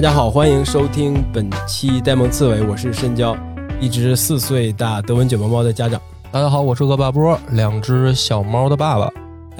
大家好，欢迎收听本期呆萌刺猬，我是深交，一只四岁大德文卷毛猫的家长。大家好，我是恶霸波，两只小猫的爸爸。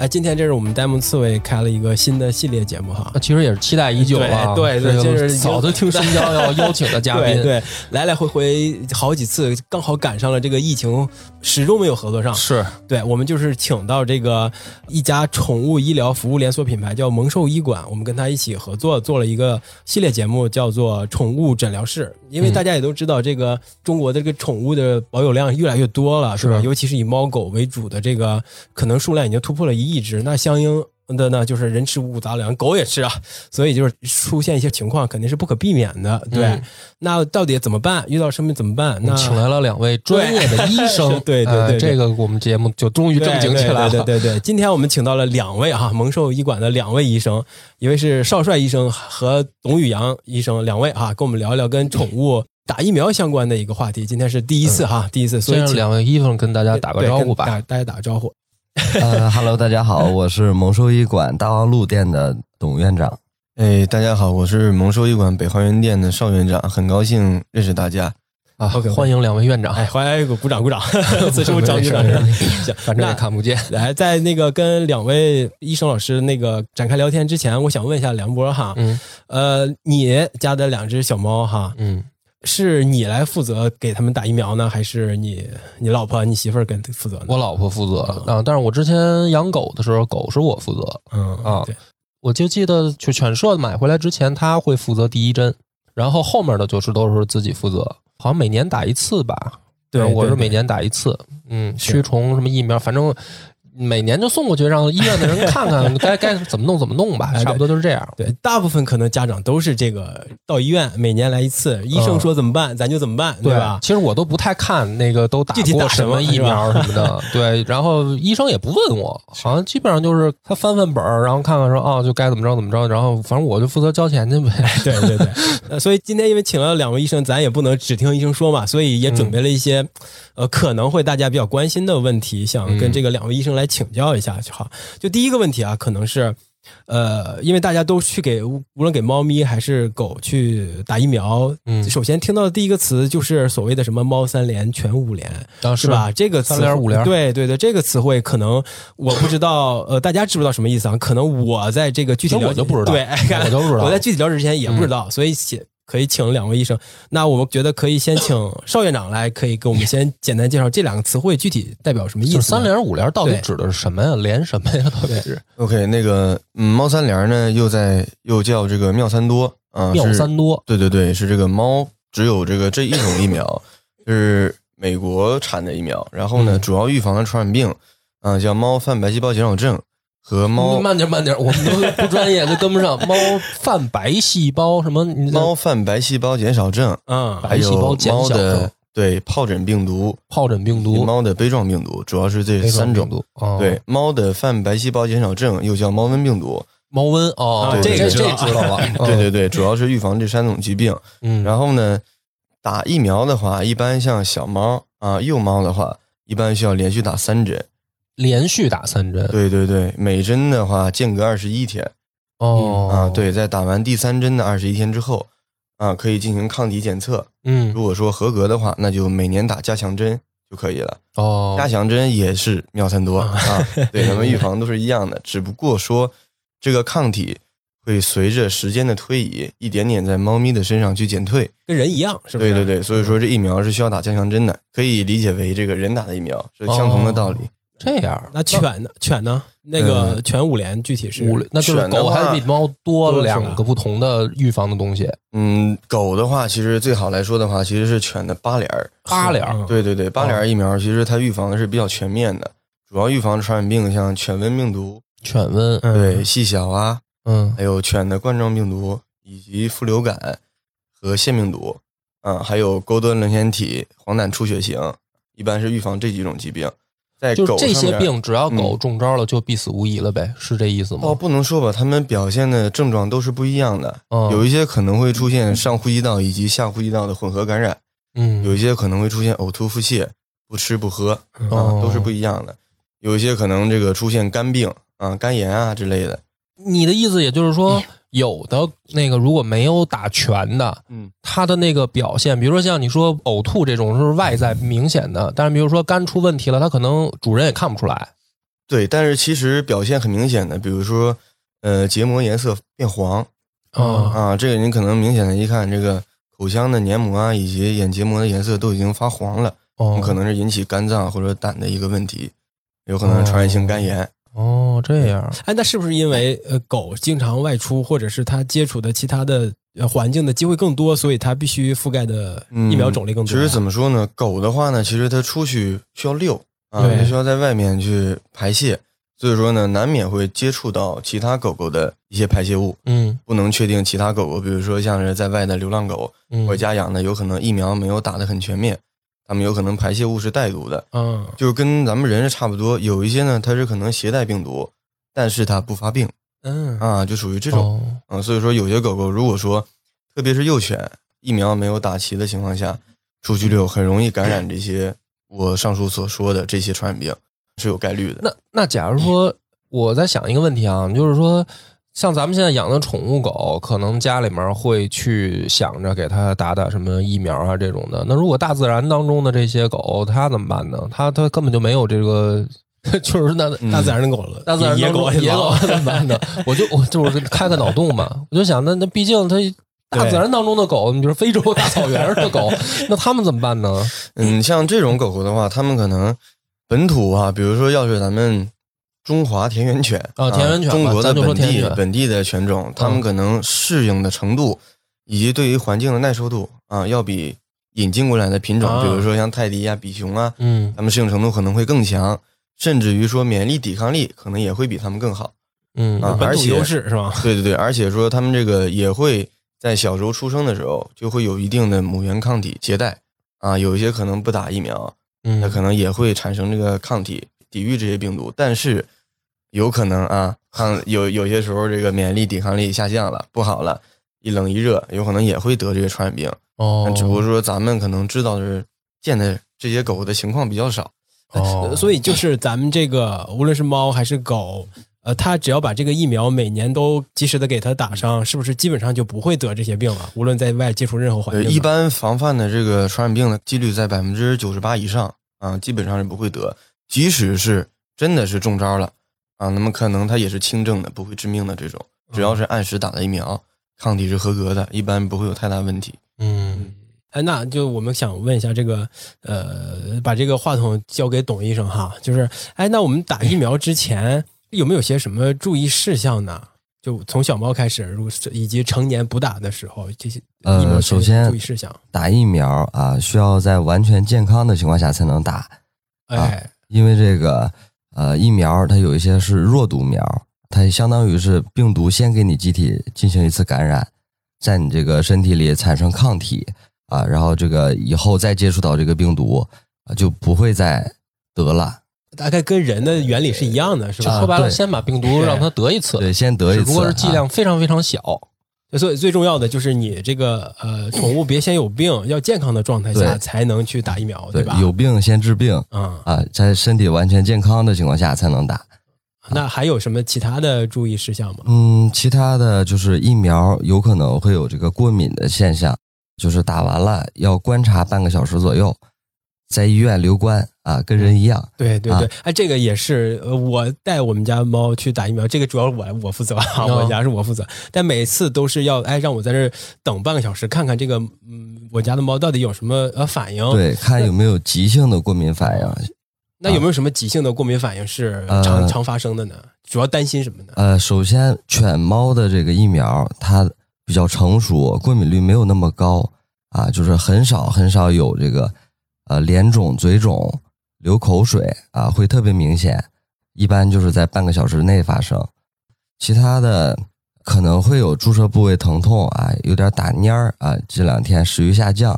哎，今天这是我们呆萌刺猬开了一个新的系列节目哈，其实也是期待已久了，对对，这是早就听深交 要邀请的嘉宾，对，来来回回好几次，刚好赶上了这个疫情，始终没有合作上。是对，我们就是请到这个一家宠物医疗服务连锁品牌叫萌兽医馆，我们跟他一起合作做了一个系列节目，叫做《宠物诊疗室》。因为大家也都知道，这个中国的这个宠物的保有量越来越多了，是吧？尤其是以猫狗为主的这个，可能数量已经突破了一亿只。那相应的呢，就是人吃五谷杂粮，狗也吃啊，所以就是出现一些情况，肯定是不可避免的。对，那到底怎么办？遇到生病怎么办？那请来了两位专业的医生。对对对，这个我们节目就终于正经起来了。对对对，今天我们请到了两位哈，蒙兽医馆的两位医生，一位是邵帅医生和董宇阳医生，两位哈，跟我们聊一聊跟宠物。打疫苗相关的一个话题，今天是第一次哈，第一次，所以两位医生跟大家打个招呼吧，大家打个招呼。呃，Hello，大家好，我是蒙兽医馆大望路店的董院长。哎，大家好，我是蒙兽医馆北花园店的邵院长，很高兴认识大家。啊，欢迎两位院长，哎，欢迎鼓掌鼓掌，此处掌声，反正也看不见。来，在那个跟两位医生老师那个展开聊天之前，我想问一下梁波哈，嗯，呃，你家的两只小猫哈，嗯。是你来负责给他们打疫苗呢，还是你你老婆你媳妇儿跟负责呢？我老婆负责啊，但是我之前养狗的时候，狗是我负责。嗯啊，我就记得就犬舍买回来之前，他会负责第一针，然后后面的就是都是自己负责，好像每年打一次吧。对，我是每年打一次。嗯，驱虫什么疫苗，反正。每年就送过去，让医院的人看看 该该怎么弄怎么弄吧，差不多都是这样。对，大部分可能家长都是这个到医院每年来一次，医生说怎么办咱就怎么办，对吧？其实我都不太看那个都打过什么疫苗什么的，对。然后医生也不问我，好像基本上就是他翻翻本儿，然后看看说哦就该怎么着怎么着，然后反正我就负责交钱去呗。对对对。所以今天因为请了两位医生，咱也不能只听医生说嘛，所以也准备了一些呃可能会大家比较关心的问题，想跟这个两位医生来请教一下就。好，就第一个问题啊，可能是，呃，因为大家都去给无论给猫咪还是狗去打疫苗，嗯，首先听到的第一个词就是所谓的什么“猫三联”“全五连”，是吧？这个三连五连，对对对，这个词汇可能我不知道，呃，大家知不知道什么意思啊？可能我在这个具体我就不知道，对，我都不知道，我在具体了解之前也不知道，所以写。可以请两位医生，那我们觉得可以先请邵院长来，可以给我们先简单介绍这两个词汇具体代表什么意思？三联五联到底指的是什么呀？连什么呀？到底是？OK，那个嗯，猫三联呢，又在又叫这个妙三多啊，妙三多，对对对，是这个猫只有这个这一种疫苗，是美国产的疫苗，然后呢，主要预防的传染病啊，叫猫泛白细胞减少症。和猫慢点慢点，我们都不专业，都跟不上。猫泛白细胞什么？猫泛白细胞减少症，嗯，白细胞减少症。对，疱疹病毒，疱疹病毒，猫的杯状病毒，主要是这三种。对，猫的泛白细胞减少症又叫猫瘟病毒，猫瘟哦，这个这知道了。对对对，主要是预防这三种疾病。嗯，然后呢，打疫苗的话，一般像小猫啊，幼猫的话，一般需要连续打三针。连续打三针，对对对，每针的话间隔二十一天。哦，啊，对，在打完第三针的二十一天之后，啊，可以进行抗体检测。嗯，如果说合格的话，那就每年打加强针就可以了。哦，加强针也是妙三多啊，对，咱们预防都是一样的，只不过说这个抗体会随着时间的推移，一点点在猫咪的身上去减退，跟人一样，是不是？对对对，所以说这疫苗是需要打加强针的，可以理解为这个人打的疫苗是相同的道理。这样，那犬呢？犬呢？那个犬五联具体是五，那就是狗还是比猫多了两个不同的预防的东西。嗯，狗的话，其实最好来说的话，其实是犬的八联儿。八联儿，对对对，八联儿疫苗其实它预防的是比较全面的，主要预防传染病，像犬瘟病毒、犬瘟，对细小啊，嗯，还有犬的冠状病毒以及副流感和腺病毒，嗯，还有钩端棱腺体黄疸出血型，一般是预防这几种疾病。就这些病，只要狗中招了，就必死无疑了呗，是这意思吗？哦，不能说吧，它们表现的症状都是不一样的。有一些可能会出现上呼吸道以及下呼吸道的混合感染，嗯，有一些可能会出现呕吐、腹泻、不吃不喝啊，都是不一样的。有一些可能这个出现肝病啊、肝炎啊之类的，你的意思也就是说，有的那个如果没有打全的，嗯，他的那个表现，比如说像你说呕吐这种是外在明显的，但是比如说肝出问题了，他可能主人也看不出来。对，但是其实表现很明显的，比如说，呃，结膜颜色变黄，啊啊，这个你可能明显的一看，这个口腔的黏膜啊，以及眼结膜的颜色都已经发黄了，哦，可能是引起肝脏或者胆的一个问题，有可能传染性肝炎。哦，这样，哎，那是不是因为呃狗经常外出，或者是它接触的其他的环境的机会更多，所以它必须覆盖的疫苗种类更多？其实怎么说呢，狗的话呢，其实它出去需要遛。啊，它需要在外面去排泄，所以说呢，难免会接触到其他狗狗的一些排泄物。嗯，不能确定其他狗狗，比如说像是在外的流浪狗，或者家养的，有可能疫苗没有打得很全面，它们有可能排泄物是带毒的。嗯，就是跟咱们人是差不多，有一些呢，它是可能携带病毒，但是它不发病。嗯，啊，就属于这种。嗯，所以说有些狗狗，如果说特别是幼犬，疫苗没有打齐的情况下，出去遛很容易感染这些。我上述所说的这些传染病是有概率的。那那假如说我在想一个问题啊，就是说像咱们现在养的宠物狗，可能家里面会去想着给它打打什么疫苗啊这种的。那如果大自然当中的这些狗，它怎么办呢？它它根本就没有这个，就是那大自然的狗了，大自然野狗野狗 怎么办呢？我就我就是开个脑洞嘛，我就想那那毕竟它。大自然当中的狗，你比如非洲大草原上的狗，那他们怎么办呢？嗯，像这种狗狗的话，他们可能本土啊，比如说要是咱们中华田园犬啊，田园犬，中国的本地本地的犬种，它们可能适应的程度以及对于环境的耐受度啊，要比引进过来的品种，比如说像泰迪啊、比熊啊，嗯，它们适应程度可能会更强，甚至于说免疫力、抵抗力可能也会比它们更好。嗯，啊，而且优势是吧？对对对，而且说它们这个也会。在小时候出生的时候，就会有一定的母源抗体携带，啊，有一些可能不打疫苗，嗯那可能也会产生这个抗体抵御这些病毒，但是有可能啊，抗有有些时候这个免疫力抵抗力下降了，不好了，一冷一热，有可能也会得这个传染病。哦，只不过说咱们可能知道的是见的这些狗的情况比较少，哦，所以就是咱们这个无论是猫还是狗。呃，他只要把这个疫苗每年都及时的给他打上，是不是基本上就不会得这些病了？无论在外接触任何环境，一般防范的这个传染病的几率在百分之九十八以上啊，基本上是不会得。即使是真的是中招了啊，那么可能它也是轻症的，不会致命的这种。只要是按时打了疫苗，抗体是合格的，一般不会有太大问题。嗯，哎，那就我们想问一下这个，呃，把这个话筒交给董医生哈，就是，哎，那我们打疫苗之前。有没有些什么注意事项呢？就从小猫开始，如以及成年补打的时候，这些呃，首先注意事项，打疫苗啊，需要在完全健康的情况下才能打。哎，因为这个呃疫苗它有一些是弱毒苗，它相当于是病毒先给你机体进行一次感染，在你这个身体里产生抗体啊，然后这个以后再接触到这个病毒啊，就不会再得了。大概跟人的原理是一样的，是吧？说白了，先把病毒让它得一次，对，先得一次，只不过是剂量非常非常小。所以最重要的就是你这个呃，宠物别先有病，要健康的状态下才能去打疫苗，对吧？有病先治病，嗯啊，在身体完全健康的情况下才能打。那还有什么其他的注意事项吗？嗯，其他的就是疫苗有可能会有这个过敏的现象，就是打完了要观察半个小时左右。在医院留观啊，跟人一样。对对对，哎，这个也是，我带我们家猫去打疫苗，这个主要我我负责啊，我家是我负责。但每次都是要哎让我在这等半个小时，看看这个嗯我家的猫到底有什么呃反应，对，看有没有急性的过敏反应。那有没有什么急性的过敏反应是常常发生的呢？主要担心什么呢？呃，首先犬猫的这个疫苗它比较成熟，过敏率没有那么高啊，就是很少很少有这个。呃，脸肿、嘴肿、流口水啊，会特别明显，一般就是在半个小时内发生。其他的可能会有注射部位疼痛啊，有点打蔫儿啊，这两天食欲下降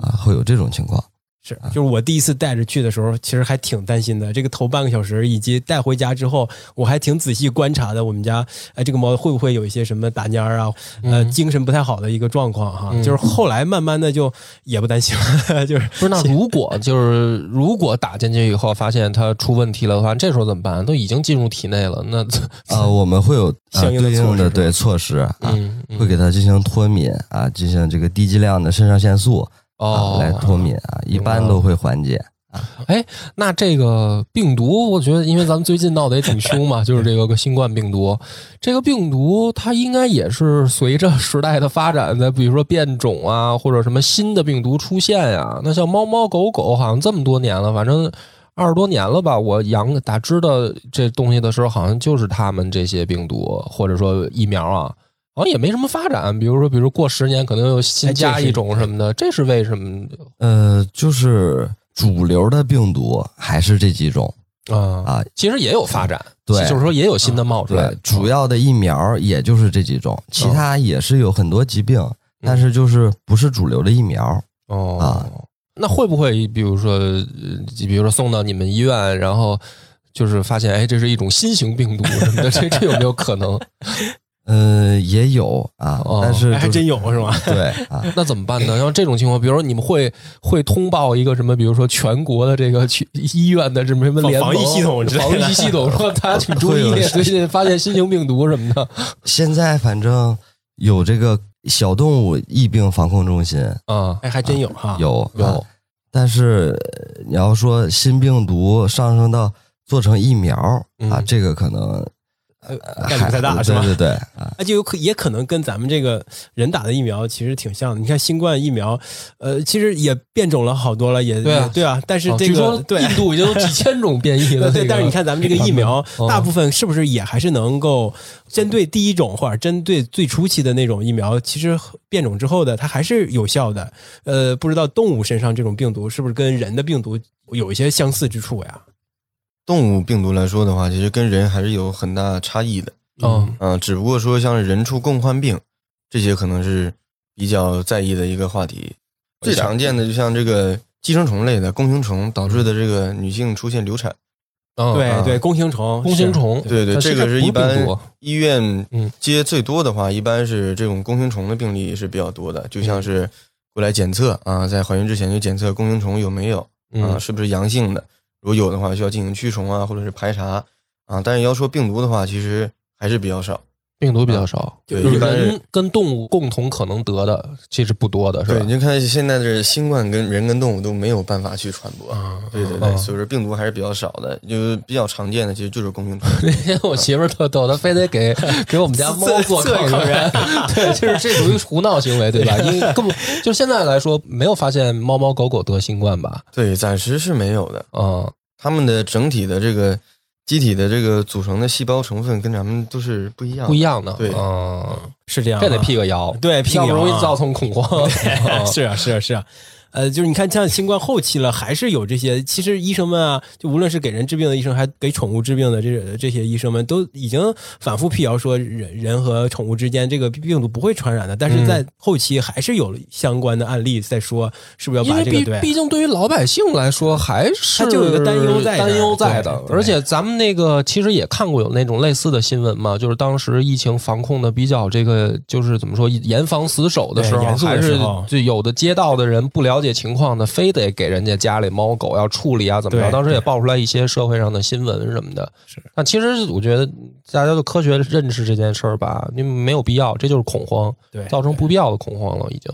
啊，会有这种情况。是，就是我第一次带着去的时候，其实还挺担心的。这个头半个小时，以及带回家之后，我还挺仔细观察的。我们家，哎，这个猫会不会有一些什么打蔫儿啊？呃，精神不太好的一个状况哈。就是后来慢慢的就也不担心了。就是不是那如果就是如果打进去以后发现它出问题了的话，这时候怎么办？都已经进入体内了，那啊，我们会有相应的对措施啊，会给它进行脱敏啊，进行这个低剂量的肾上腺素。哦，来脱敏啊，一般都会缓解啊。哎，那这个病毒，我觉得，因为咱们最近闹得也挺凶嘛，就是这个新冠病毒。这个病毒它应该也是随着时代的发展，的比如说变种啊，或者什么新的病毒出现呀。那像猫猫狗狗，好像这么多年了，反正二十多年了吧。我养打知道这东西的时候，好像就是他们这些病毒，或者说疫苗啊。好像也没什么发展，比如说，比如过十年可能又新加一种什么的，这是为什么？呃，就是主流的病毒还是这几种啊啊，其实也有发展，对，就是说也有新的冒出来。主要的疫苗也就是这几种，其他也是有很多疾病，但是就是不是主流的疫苗哦啊。那会不会比如说，比如说送到你们医院，然后就是发现，哎，这是一种新型病毒什么的，这这有没有可能？嗯，也有啊，但是还真有是吗？对啊，那怎么办呢？像这种情况，比如说你们会会通报一个什么？比如说全国的这个去医院的什么什么联防疫系统，防疫系统说大家请注意，最近发现新型病毒什么的。现在反正有这个小动物疫病防控中心啊，哎，还真有哈，有有。但是你要说新病毒上升到做成疫苗啊，这个可能。呃，概率不太大，是吧？对对对，那就有可也可能跟咱们这个人打的疫苗其实挺像的。你看新冠疫苗，呃，其实也变种了好多了，也对啊，对啊。但是这个对印度已经有几千种变异了，对。但是你看咱们这个疫苗，大部分是不是也还是能够针对第一种或者针对最初期的那种疫苗，其实变种之后的它还是有效的。呃，不知道动物身上这种病毒是不是跟人的病毒有一些相似之处呀？动物病毒来说的话，其实跟人还是有很大差异的。嗯嗯，只不过说像人畜共患病这些，可能是比较在意的一个话题。最常见的就像这个寄生虫类的弓形虫导致的这个女性出现流产。对对，弓形虫，弓形虫，对对，这个是一般医院接最多的话，一般是这种弓形虫的病例是比较多的。就像是过来检测啊，在怀孕之前就检测弓形虫有没有啊，是不是阳性的。如果有的话，需要进行驱虫啊，或者是排查啊。但是要说病毒的话，其实还是比较少，病毒比较少，就人跟动物共同可能得的，其实不多的，是吧？对，你看现在的新冠跟人跟动物都没有办法去传播，对对对，所以说病毒还是比较少的，就比较常见的其实就是弓形虫。那天我媳妇儿特逗，她非得给 给我们家猫做抗原，对，就是这属于胡闹行为，对吧？因为 根本就现在来说，没有发现猫猫狗狗得新冠吧？对，暂时是没有的，嗯。他们的整体的这个机体的这个组成的细胞成分跟咱们都是不一样，不一样的。对，嗯，是这样，这得辟个谣，对，辟谣容易造成恐慌。是啊，是啊，是啊。呃，就是你看，像新冠后期了，还是有这些。其实医生们啊，就无论是给人治病的医生，还给宠物治病的这这些医生们，都已经反复辟谣说，人人和宠物之间这个病毒不会传染的。但是在后期还是有相关的案例在说，是不是要把这个？对，毕竟对于老百姓来说，还是就有一个担忧在，担忧在的。而且咱们那个其实也看过有那种类似的新闻嘛，就是当时疫情防控的比较这个，就是怎么说严防死守的时候，还是就有的街道的人不了解情况的非。得给人家家里猫狗要处理啊，怎么着？当时也爆出来一些社会上的新闻什么的。是，但其实我觉得大家都科学认识这件事儿吧，你没有必要，这就是恐慌，对，造成不必要的恐慌了。已经，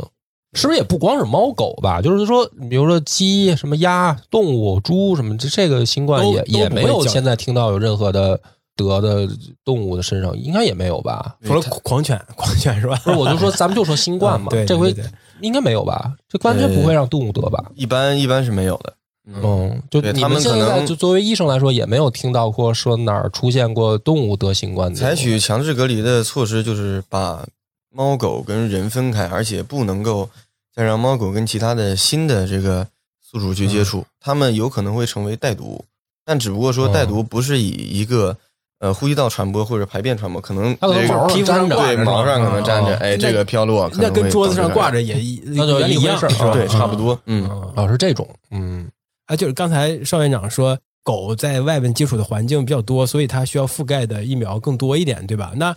是不是也不光是猫狗吧？就是说，比如说鸡、什么鸭、动物、猪什么，这这个新冠也也没有现在听到有任何的得的动物的身上，应该也没有吧？除了狂犬，狂犬是吧？不是，我就说咱们就说新冠嘛，这回。应该没有吧？这完全不会让动物得吧？一般一般是没有的。嗯，就你们现在就作为医生来说，也没有听到过说哪儿出现过动物得新冠的。采取强制隔离的措施，就是把猫狗跟人分开，而且不能够再让猫狗跟其他的新的这个宿主去接触，它们有可能会成为带毒。但只不过说带毒不是以一个呃呼吸道传播或者排便传播，可能它那个皮肤上对毛上可能粘着，哎，这个飘落，那跟桌子上挂着也那就一样，是吧？对，差不多。嗯，哦，是这种，嗯，啊，就是刚才邵院长说。狗在外面接触的环境比较多，所以它需要覆盖的疫苗更多一点，对吧？那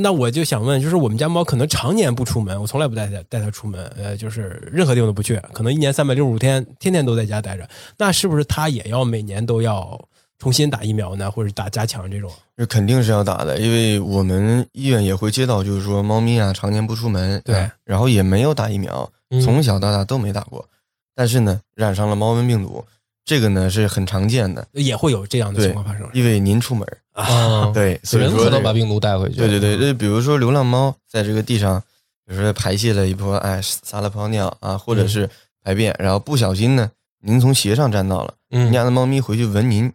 那我就想问，就是我们家猫可能常年不出门，我从来不带它带它出门，呃，就是任何地方都不去，可能一年三百六十五天，天天都在家待着。那是不是它也要每年都要重新打疫苗呢，或者打加强这种？这肯定是要打的，因为我们医院也会接到，就是说猫咪啊常年不出门，对，然后也没有打疫苗，从小到大都没打过，但是呢，染上了猫瘟病毒。这个呢是很常见的，也会有这样的情况发生。因为您出门啊，对，所以说能把病毒带回去。对对对，就比如说流浪猫在这个地上，比如说排泄了一波，哎，撒了泡尿啊，或者是排便，然后不小心呢，您从鞋上沾到了，您家的猫咪回去闻您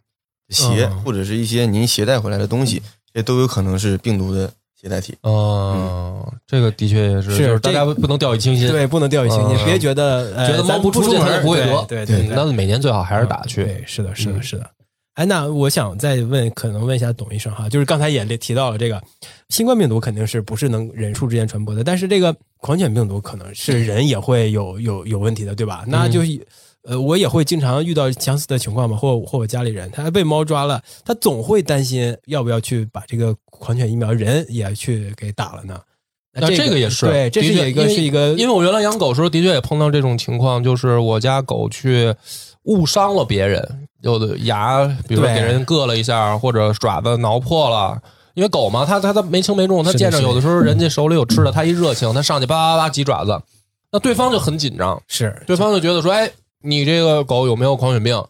鞋或者是一些您携带回来的东西，这都有可能是病毒的。携带体哦，这个的确也是，是大家不能掉以轻心，对，不能掉以轻心，别觉得觉得猫不出门不会得，对对，那每年最好还是打去。对，是的，是的，是的。哎，那我想再问，可能问一下董医生哈，就是刚才也提到了这个新冠病毒肯定是不是能人畜之间传播的，但是这个狂犬病毒可能是人也会有有有问题的，对吧？那就。呃，我也会经常遇到相似的情况嘛，或或我家里人，他被猫抓了，他总会担心要不要去把这个狂犬疫苗人也去给打了呢？那这个也是，对，这是一个是一个，因为我原来养狗时候的确也碰到这种情况，就是我家狗去误伤了别人，有的牙，比如说给人硌了一下，或者爪子挠破了，因为狗嘛，它它它没轻没重，它见着有的时候人家手里有吃的，它一热情，它上去叭叭叭几爪子，那对方就很紧张，是，对方就觉得说，哎。你这个狗有没有狂犬病，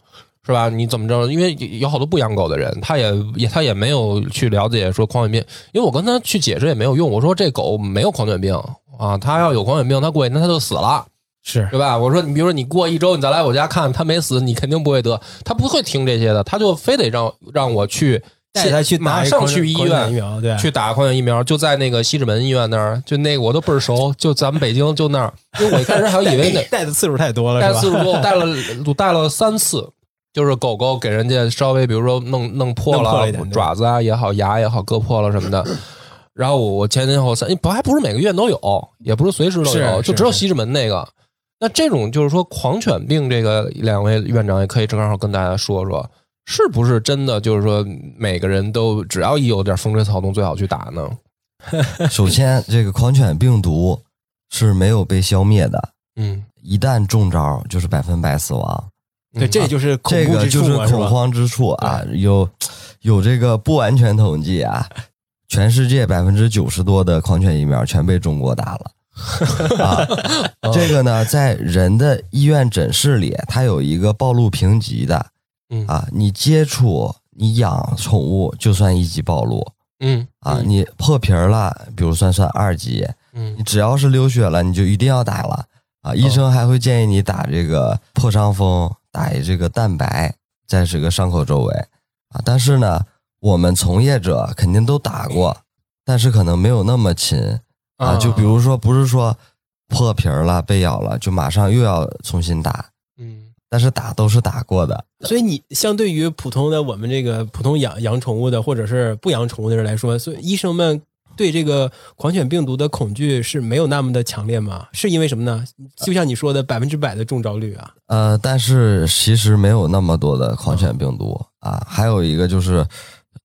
是吧？你怎么着？因为有好多不养狗的人，他也也他也没有去了解说狂犬病，因为我跟他去解释也没有用。我说这狗没有狂犬病啊，它要有狂犬病，它过去那它就死了，是对吧？我说你比如说你过一周你再来我家看，它没死，你肯定不会得，他不会听这些的，他就非得让让我去。带他去马上去医院疫苗，对，去打狂犬疫苗，就在那个西直门医院那儿，就那个我都倍儿熟，就咱们北京就那儿。因为我一开始还以为那 带的次数太多了，带次数多，我带了我带了三次，就是狗狗给人家稍微比如说弄弄破了爪子啊也好，牙也好割破了什么的。然后我我前前后三不还不是每个医院都有，也不是随时都有，就只有西直门那个。那这种就是说狂犬病，这个两位院长也可以正好跟大家说说。是不是真的？就是说，每个人都只要一有点风吹草动，最好去打呢？首先，这个狂犬病毒是没有被消灭的。嗯，一旦中招，就是百分百死亡。对，这就是这个就是恐慌之处啊！有有这个不完全统计啊，全世界百分之九十多的狂犬疫苗全被中国打了。啊，这个呢，在人的医院诊室里，它有一个暴露评级的。嗯啊，你接触你养宠物就算一级暴露，嗯啊，你破皮儿了，比如算算二级，嗯，你只要是流血了，你就一定要打了啊。医生还会建议你打这个破伤风，打一这个蛋白在这个伤口周围啊。但是呢，我们从业者肯定都打过，但是可能没有那么勤啊。就比如说，不是说破皮儿了被咬了就马上又要重新打，嗯。但是打都是打过的，所以你相对于普通的我们这个普通养养宠物的或者是不养宠物的人来说，所以医生们对这个狂犬病毒的恐惧是没有那么的强烈吗？是因为什么呢？就像你说的百分之百的中招率啊。呃，但是其实没有那么多的狂犬病毒啊，还有一个就是，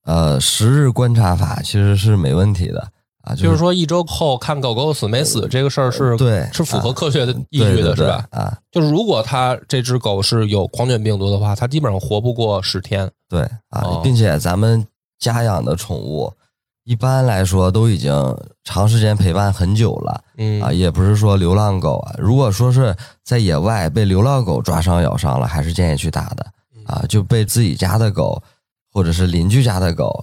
呃，十日观察法其实是没问题的。啊，就是说一周后看狗狗死没死这个事儿是对，是符合科学的依据的，是吧？啊，就是如果它这只狗是有狂犬病毒的话，它基本上活不过十天。对啊，并且咱们家养的宠物一般来说都已经长时间陪伴很久了，嗯啊，也不是说流浪狗啊。如果说是在野外被流浪狗抓伤咬伤了，还是建议去打的啊。就被自己家的狗或者是邻居家的狗。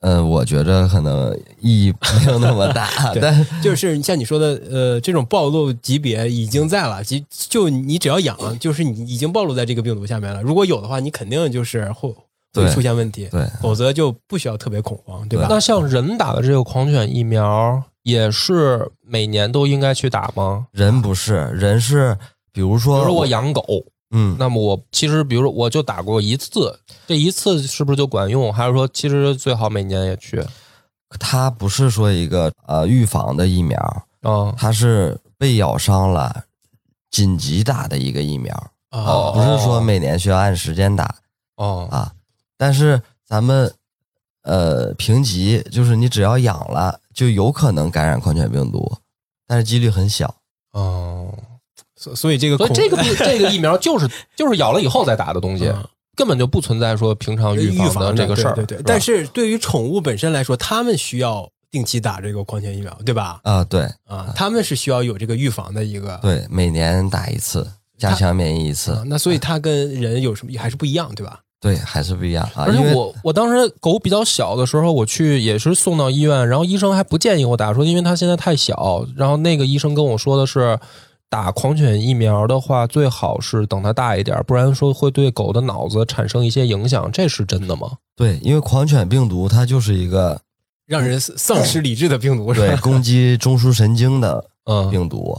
嗯，我觉着可能意义没有那么大，但就是像你说的，呃，这种暴露级别已经在了，就就你只要养，就是你已经暴露在这个病毒下面了。如果有的话，你肯定就是会会出现问题，对，否则就不需要特别恐慌，对吧？那像人打的这个狂犬疫苗，也是每年都应该去打吗？人不是，人是，比如说，比如说我养狗，嗯，那么我其实比如说我就打过一次，这一次是不是就管用？还是说其实最好每年也去？它不是说一个呃预防的疫苗啊，它是被咬伤了紧急打的一个疫苗啊，不是说每年需要按时间打哦啊。但是咱们呃评级就是你只要养了，就有可能感染狂犬病毒，但是几率很小哦。所所以这个所以这个 这个疫苗就是就是咬了以后再打的东西。根本就不存在说平常预防的这个事儿，对对。但是对于宠物本身来说，他们需要定期打这个狂犬疫苗，对吧？啊，对啊，他们是需要有这个预防的一个，对，每年打一次，加强免疫一次。那所以它跟人有什么还是不一样，对吧？对，还是不一样啊。而且我我当时狗比较小的时候，我去也是送到医院，然后医生还不建议我打，说因为它现在太小。然后那个医生跟我说的是。打狂犬疫苗的话，最好是等它大一点，不然说会对狗的脑子产生一些影响，这是真的吗？对，因为狂犬病毒它就是一个让人丧失理智的病毒，对，攻击中枢神经的嗯病毒。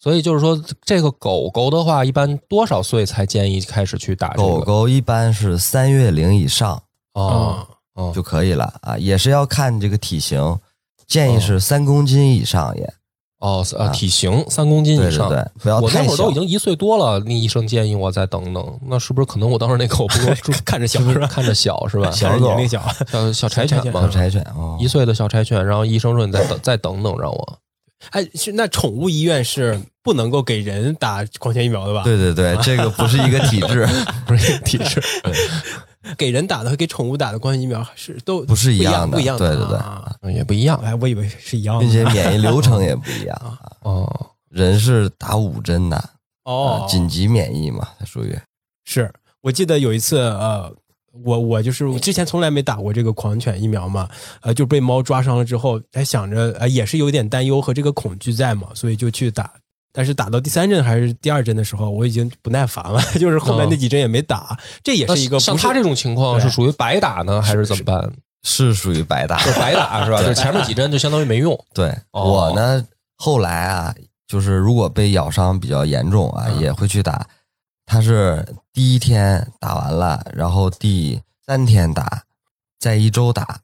所以就是说，这个狗狗的话，一般多少岁才建议开始去打？狗狗一般是三月龄以上哦就可以了啊，也是要看这个体型，建议是三公斤以上也。哦，呃，体型三公斤以上，对，不要我那会儿都已经一岁多了，那医生建议我再等等，那是不是可能我当时那狗不够 看着小是吧？看着小是吧？小狗，小小小柴犬嘛，小柴犬哦，一岁的小柴犬，然后医生说你再等再等等，让我。哎，是那宠物医院是不能够给人打狂犬疫苗的吧？对对对，这个不是一个体制，不是一个体质。给人打的和给宠物打的狂犬疫苗是都不是一样的，不一样的，对对对，也不一样。哎，我以为是一样的，并且免疫流程也不一样 啊。哦，人是打五针的，哦，紧急免疫嘛，它属于。是我记得有一次，呃，我我就是之前从来没打过这个狂犬疫苗嘛，呃，就被猫抓伤了之后，还想着，呃，也是有点担忧和这个恐惧在嘛，所以就去打。但是打到第三针还是第二针的时候，我已经不耐烦了，就是后面那几针也没打。这也是一个像他这种情况是属于白打呢，还是怎么办？是属于白打，就白打是吧？就前面几针就相当于没用。对我呢，后来啊，就是如果被咬伤比较严重啊，也会去打。他是第一天打完了，然后第三天打，在一周打，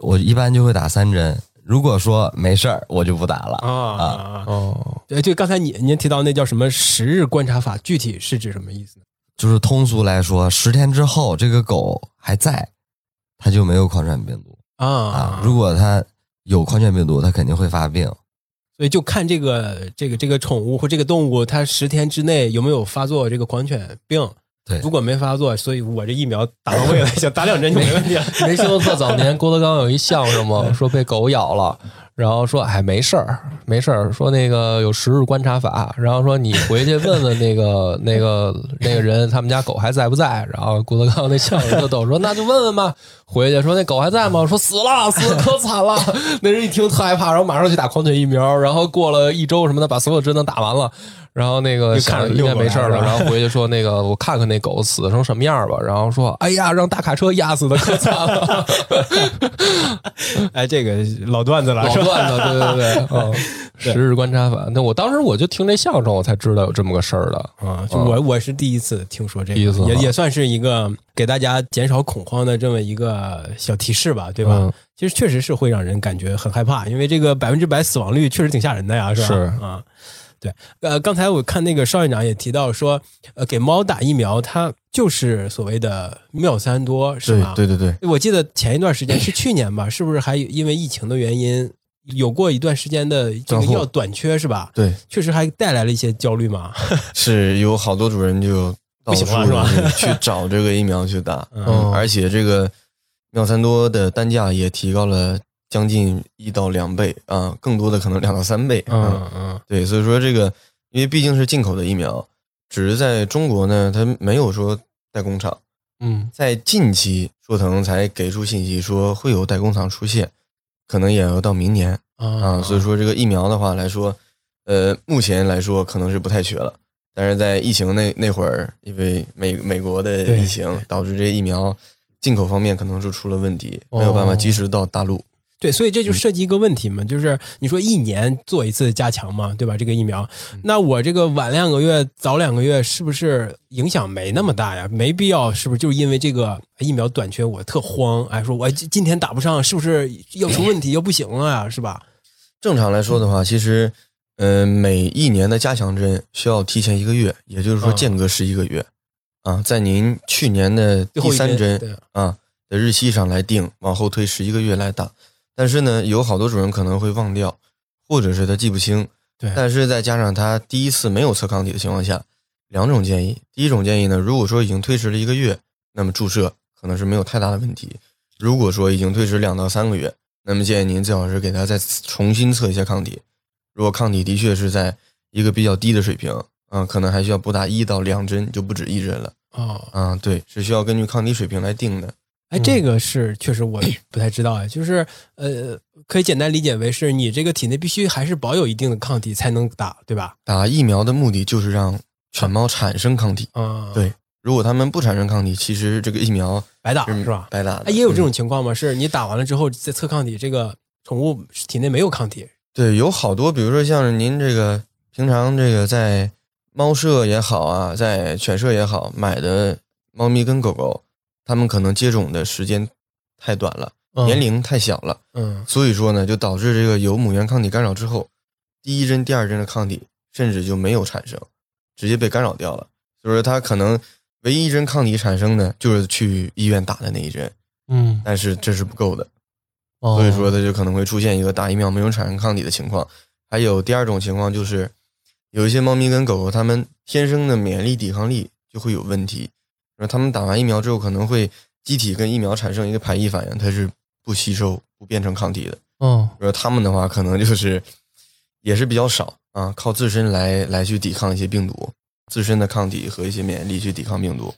我一般就会打三针。如果说没事儿，我就不打了啊啊哦！对，就刚才你您提到那叫什么十日观察法，具体是指什么意思？就是通俗来说，十天之后这个狗还在，它就没有狂犬病毒啊啊！如果它有狂犬病毒，它肯定会发病。所以就看这个这个这个宠物或这个动物，它十天之内有没有发作这个狂犬病。对，如果没发作，所以我这疫苗打到位了，想打两针就没问题了。没听过早年郭德纲有一相声吗？说被狗咬了。然后说，哎，没事儿，没事儿。说那个有十日观察法，然后说你回去问问那个 那个那个人，他们家狗还在不在？然后郭德纲那相声就逗说，那就问问吧。回去说那狗还在吗？说死了，死的可惨了。那人一听特害怕，然后马上去打狂犬疫苗。然后过了一周什么的，把所有针都打完了。然后那个想应该没事了，然后回去说那个 我看看那狗死成什么样吧。然后说，哎呀，让大卡车压死的 可惨了。哎，这个老段子了，老段子，对对对，嗯，十日观察法。那我当时我就听这相声，我才知道有这么个事儿的啊。就我我是第一次听说这个，也也算是一个给大家减少恐慌的这么一个小提示吧，对吧？其实确实是会让人感觉很害怕，因为这个百分之百死亡率确实挺吓人的呀，是吧？是啊。对，呃，刚才我看那个邵院长也提到说，呃，给猫打疫苗，它就是所谓的妙三多，是吗？对对对我记得前一段时间是去年吧，是不是还因为疫情的原因，有过一段时间的这个药短缺，是吧？对，确实还带来了一些焦虑嘛。是有好多主人就到处去找这个疫苗去打，嗯，而且这个妙三多的单价也提高了。将近一到两倍啊，更多的可能两到三倍。嗯嗯，对，所以说这个，因为毕竟是进口的疫苗，只是在中国呢，它没有说代工厂。嗯，在近期，硕腾才给出信息说会有代工厂出现，可能也要到明年啊。所以说这个疫苗的话来说，呃，目前来说可能是不太缺了。但是在疫情那那会儿，因为美美国的疫情导致这疫苗进口方面可能是出了问题，没有办法及时到大陆。对，所以这就涉及一个问题嘛，就是你说一年做一次加强嘛，对吧？这个疫苗，那我这个晚两个月、早两个月，是不是影响没那么大呀？没必要，是不是？就是因为这个疫苗短缺，我特慌，哎，说我今天打不上，是不是要出问题，要不行了呀？是吧？正常来说的话，其实，呃，每一年的加强针需要提前一个月，也就是说间隔十一个月，啊，在您去年的第三针啊的日期上来定，往后推十一个月来打。但是呢，有好多主人可能会忘掉，或者是他记不清。对，但是再加上他第一次没有测抗体的情况下，两种建议。第一种建议呢，如果说已经推迟了一个月，那么注射可能是没有太大的问题。如果说已经推迟两到三个月，那么建议您最好是给他再重新测一下抗体。如果抗体的确是在一个比较低的水平，啊，可能还需要补打一到两针，就不止一针了。哦，啊，对，是需要根据抗体水平来定的。哎，这个是确实我不太知道啊，就是呃，可以简单理解为是你这个体内必须还是保有一定的抗体才能打，对吧？打疫苗的目的就是让犬猫产生抗体啊。对，如果它们不产生抗体，其实这个疫苗白打是吧？白打。哎，也有这种情况吗？是你打完了之后再测抗体，这个宠物体内没有抗体？对，有好多，比如说像您这个平常这个在猫舍也好啊，在犬舍也好买的猫咪跟狗狗。他们可能接种的时间太短了，年龄太小了，嗯，所以说呢，就导致这个有母源抗体干扰之后，第一针、第二针的抗体甚至就没有产生，直接被干扰掉了。就是他可能唯一一针抗体产生的，就是去医院打的那一针，嗯，但是这是不够的，所以说他就可能会出现一个打疫苗没有产生抗体的情况。还有第二种情况就是，有一些猫咪跟狗狗，它们天生的免疫力抵抗力就会有问题。那他们打完疫苗之后，可能会机体跟疫苗产生一个排异反应，它是不吸收、不变成抗体的。嗯，说他们的话，可能就是也是比较少啊，靠自身来来去抵抗一些病毒，自身的抗体和一些免疫力去抵抗病毒，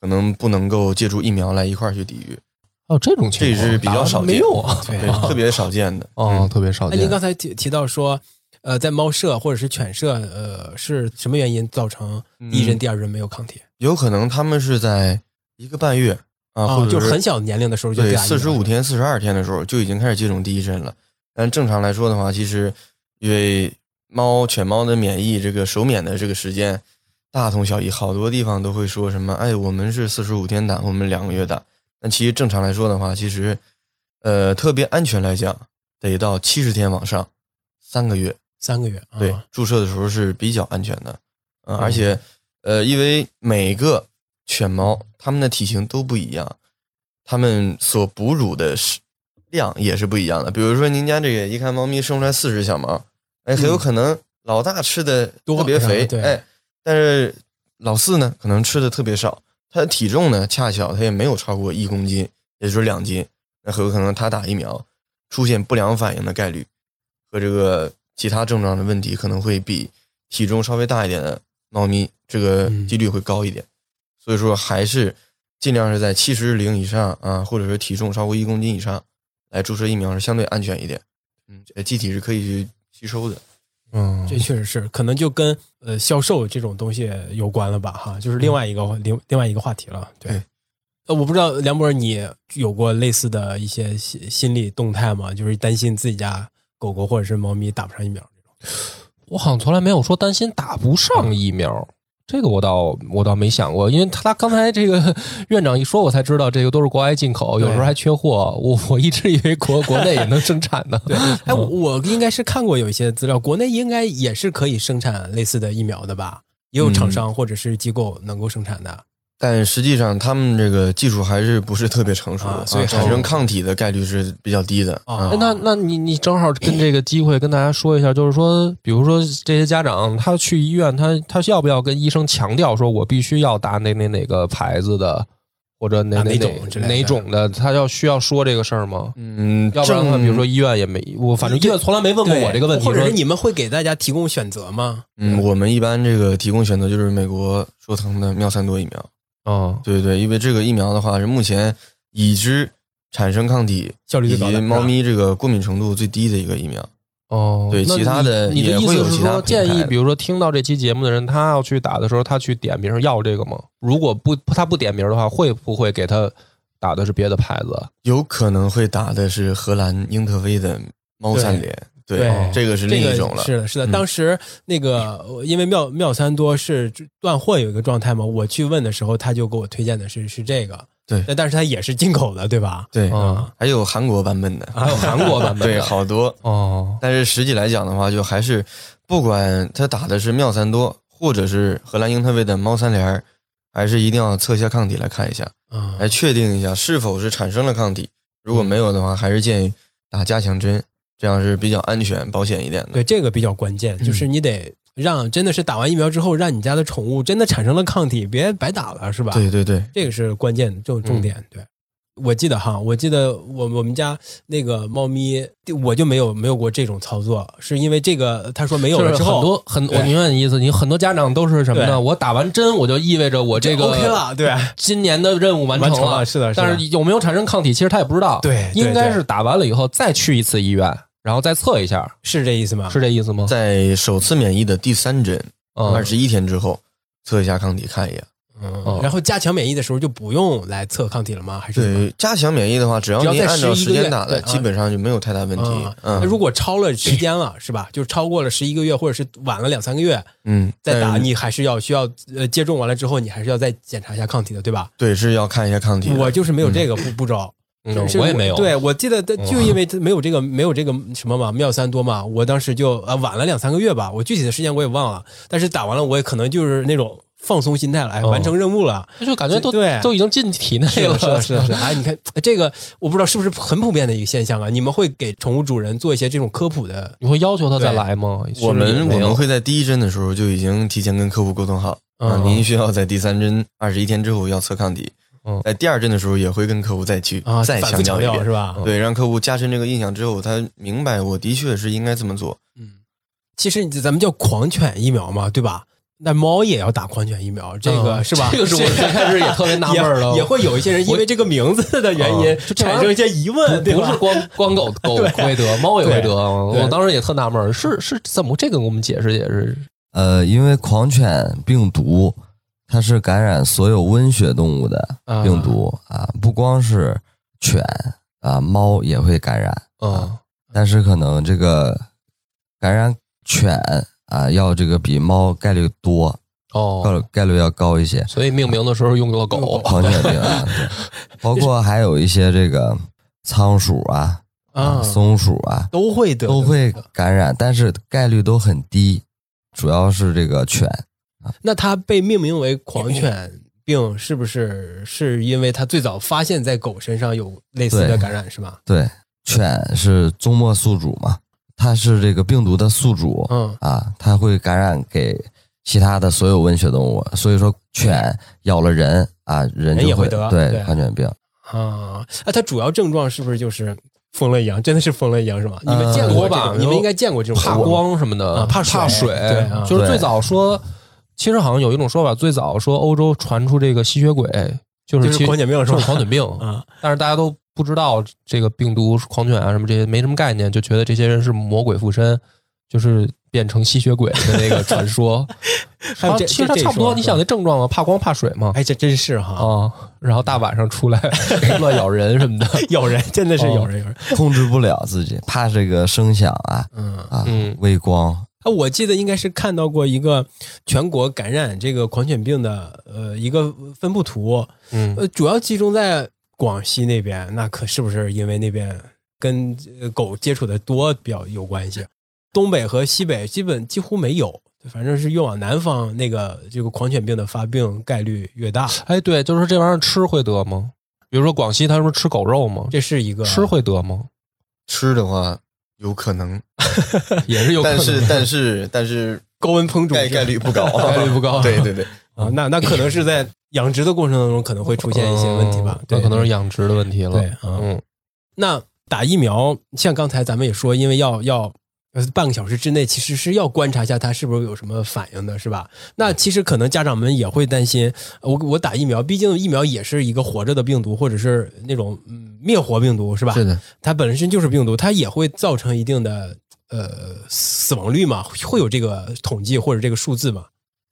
可能不能够借助疫苗来一块儿去抵御。哦，这种情况这是比较少见，没有啊，对，特别少见的。哦，特别少见。您刚才提提到说，呃，在猫舍或者是犬舍，呃，是什么原因造成第一针、第二针没有抗体？有可能他们是在一个半月啊，或者就很小年龄的时候就对四十五天、四十二天的时候就已经开始接种第一针了。但正常来说的话，其实因为猫犬猫的免疫这个首免的这个时间大同小异，好多地方都会说什么哎，我们是四十五天打，我们两个月打。但其实正常来说的话，其实呃特别安全来讲，得到七十天往上，三个月，三个月对注射的时候是比较安全的，嗯，而且。呃，因为每个犬猫它们的体型都不一样，它们所哺乳的量也是不一样的。比如说，您家这个一看猫咪生出来四只小猫，哎，很有可能老大吃的特别肥，哎，但是老四呢可能吃的特别少，它的体重呢恰巧它也没有超过一公斤，也就是两斤，那很有可能它打疫苗出现不良反应的概率和这个其他症状的问题可能会比体重稍微大一点的。猫咪这个几率会高一点，所以说还是尽量是在七十零以上啊，或者是体重超过一公斤以上来注射疫苗是相对安全一点。嗯，机体是可以去吸收的。嗯，这确实是，可能就跟呃销售这种东西有关了吧？哈，就是另外一个另另外一个话题了。对，呃，我不知道梁博，你有过类似的一些心心理动态吗？就是担心自己家狗狗或者是猫咪打不上疫苗这种。我好像从来没有说担心打不上疫苗，这个我倒我倒没想过，因为他刚才这个 院长一说，我才知道这个都是国外进口，有时候还缺货。我我一直以为国国内也能生产呢。对，哎，我应该是看过有一些资料，国内应该也是可以生产类似的疫苗的吧？也有厂商或者是机构能够生产的。但实际上，他们这个技术还是不是特别成熟，所以产生抗体的概率是比较低的。啊，那那你你正好跟这个机会跟大家说一下，就是说，比如说这些家长他去医院，他他要不要跟医生强调，说我必须要打哪哪哪个牌子的，或者哪哪种哪种的，他要需要说这个事儿吗？嗯，要不然比如说医院也没，我反正医院从来没问过我这个问题。或者是你们会给大家提供选择吗？嗯，我们一般这个提供选择就是美国说腾的妙三多疫苗。哦，对对，因为这个疫苗的话是目前已知产生抗体效率以及猫咪这个过敏程度最低的一个疫苗。哦，对，其他的你的意思是说，建议比如说听到这期节目的人，他要去打的时候，他去点名要这个吗？如果不他不点名的话，会不会给他？打的是别的牌子？有可能会打的是荷兰英特威的猫三联。对，这个是另一种了。是的，是的。当时那个因为妙妙三多是断货有一个状态嘛，我去问的时候，他就给我推荐的是是这个。对，但但是它也是进口的，对吧？对，嗯，还有韩国版本的，还有韩国版本，对，好多哦。但是实际来讲的话，就还是不管他打的是妙三多，或者是荷兰英特威的猫三联，还是一定要测一下抗体来看一下，来确定一下是否是产生了抗体。如果没有的话，还是建议打加强针。这样是比较安全、保险一点的。对，这个比较关键，就是你得让真的是打完疫苗之后，让你家的宠物真的产生了抗体，别白打了，是吧？对对对，这个是关键重重点。对。我记得哈，我记得我我们家那个猫咪，我就没有没有过这种操作，是因为这个他说没有了之后，很多很我明白你意思，你很多家长都是什么呢？我打完针，我就意味着我这个 OK 了，对，今年的任务完成了，是的，但是有没有产生抗体，其实他也不知道，对，应该是打完了以后再去一次医院，然后再测一下，是这意思吗？是这意思吗？在首次免疫的第三针二十一天之后测一下抗体，看一眼。嗯，然后加强免疫的时候就不用来测抗体了吗？还是对加强免疫的话，只要你按照时间打的，基本上就没有太大问题。嗯，那如果超了时间了，是吧？就超过了十一个月，或者是晚了两三个月，嗯，再打你还是要需要呃接种完了之后，你还是要再检查一下抗体的，对吧？对，是要看一下抗体。我就是没有这个步步骤，我也没有。对，我记得就因为没有这个没有这个什么嘛妙三多嘛，我当时就呃晚了两三个月吧，我具体的时间我也忘了，但是打完了我也可能就是那种。放松心态了，哎，完成任务了，就感觉都对，都已经进体内了，是是是。哎，你看这个，我不知道是不是很普遍的一个现象啊？你们会给宠物主人做一些这种科普的？你会要求他再来吗？我们我们会在第一针的时候就已经提前跟客户沟通好嗯，您需要在第三针二十一天之后要测抗体。在第二针的时候也会跟客户再去再强调一遍，是吧？对，让客户加深这个印象之后，他明白我的确是应该这么做。嗯，其实咱们叫狂犬疫苗嘛，对吧？那猫也要打狂犬疫苗，这个是吧？这个是我最开始也 特别纳闷了。也会有一些人因为这个名字的原因产生一些疑问，不是光光狗狗 会得，猫也会得。我当时也特纳闷，是是怎么？这个给我们解释解释。呃，因为狂犬病毒它是感染所有温血动物的病毒啊，不光是犬啊，猫也会感染啊。但是可能这个感染犬。啊，要这个比猫概率多哦，概率要高一些，所以命名的时候用了狗狂犬病啊，包括还有一些这个仓鼠啊、啊松鼠啊，都会得都会感染，但是概率都很低，主要是这个犬啊。那它被命名为狂犬病，是不是是因为它最早发现在狗身上有类似的感染，是吧？对，犬是终末宿主嘛。它是这个病毒的宿主，嗯啊，它会感染给其他的所有温血动物，所以说犬咬了人啊，人也会得对狂犬病啊。那它主要症状是不是就是疯了一样？真的是疯了一样是吗？你们见过吧？你们应该见过这种怕光什么的，怕怕水。对，就是最早说，其实好像有一种说法，最早说欧洲传出这个吸血鬼就是狂犬病，是狂犬病啊，但是大家都。不知道这个病毒狂犬啊什么这些没什么概念，就觉得这些人是魔鬼附身，就是变成吸血鬼的那个传说。还有其实它差不多，你想那症状吗？怕光怕水吗？哎，这真是哈啊！然后大晚上出来 乱咬人什么的，咬人真的是咬人，咬人 控制不了自己，怕这个声响啊，嗯啊，微光啊。我记得应该是看到过一个全国感染这个狂犬病的呃一个分布图，嗯，呃，主要集中在。广西那边那可是不是因为那边跟狗接触的多比较有关系？东北和西北基本几乎没有，反正是越往南方那个这个狂犬病的发病概率越大。哎，对，就是这玩意儿吃会得吗？比如说广西，他说吃狗肉吗？这是一个吃会得吗？吃的话有可能，也是有可能，但是但是但是高温烹煮概概率不高，概率不高。对对对。啊，那那可能是在养殖的过程当中可能会出现一些问题吧？对，可能是养殖的问题了。对，嗯，那打疫苗，像刚才咱们也说，因为要要半个小时之内，其实是要观察一下它是不是有什么反应的，是吧？那其实可能家长们也会担心，我我打疫苗，毕竟疫苗也是一个活着的病毒，或者是那种灭活病毒，是吧？是的，它本身就是病毒，它也会造成一定的呃死亡率嘛？会有这个统计或者这个数字嘛？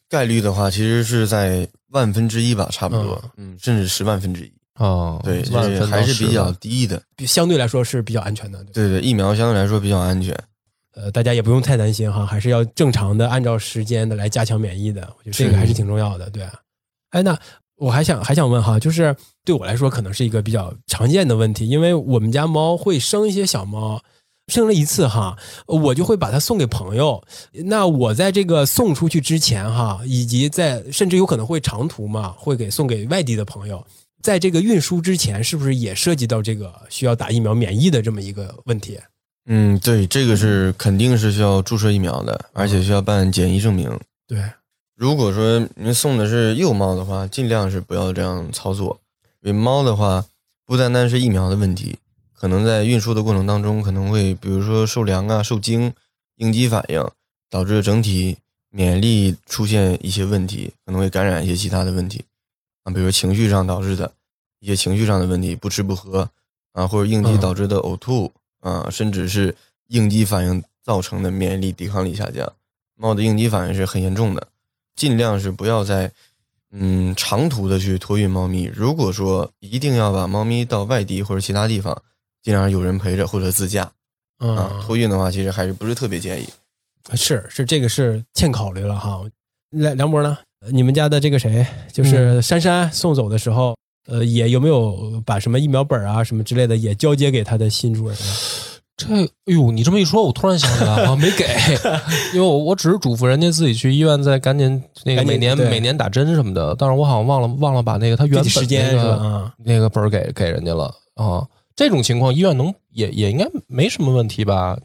概率的话，其实是在万分之一吧，差不多，嗯，甚至十万分之一哦，对，还是比较低的，相对来说是比较安全的。对对，疫苗相对来说比较安全。呃，大家也不用太担心哈，还是要正常的按照时间的来加强免疫的。我觉得这个还是挺重要的。对，哎，那我还想还想问哈，就是对我来说可能是一个比较常见的问题，因为我们家猫会生一些小猫，生了一次哈，我就会把它送给朋友。那我在这个送出去之前哈，以及在甚至有可能会长途嘛，会给送给外地的朋友，在这个运输之前，是不是也涉及到这个需要打疫苗免疫的这么一个问题？嗯，对，这个是肯定是需要注射疫苗的，而且需要办检疫证明。对，如果说您送的是幼猫的话，尽量是不要这样操作。因为猫的话，不单单是疫苗的问题，可能在运输的过程当中，可能会比如说受凉啊、受惊、应激反应，导致整体免疫力出现一些问题，可能会感染一些其他的问题啊，比如情绪上导致的一些情绪上的问题，不吃不喝啊，或者应激导致的呕吐。啊，甚至是应激反应造成的免疫力、抵抗力下降，猫的应激反应是很严重的。尽量是不要在嗯长途的去托运猫咪。如果说一定要把猫咪到外地或者其他地方，尽量有人陪着或者自驾。啊，托运的话，其实还是不是特别建议。是是，这个是欠考虑了哈。梁梁博呢？你们家的这个谁，就是珊珊送走的时候。呃，也有没有把什么疫苗本啊什么之类的也交接给他的新主人？这，哎呦，你这么一说，我突然想起来啊，没给，因为我我只是嘱咐人家自己去医院再赶紧那个每年每年打针什么的，但是我好像忘了忘了把那个他原本那个那个本给给人家了啊。这种情况医院能也也应该没什么问题吧？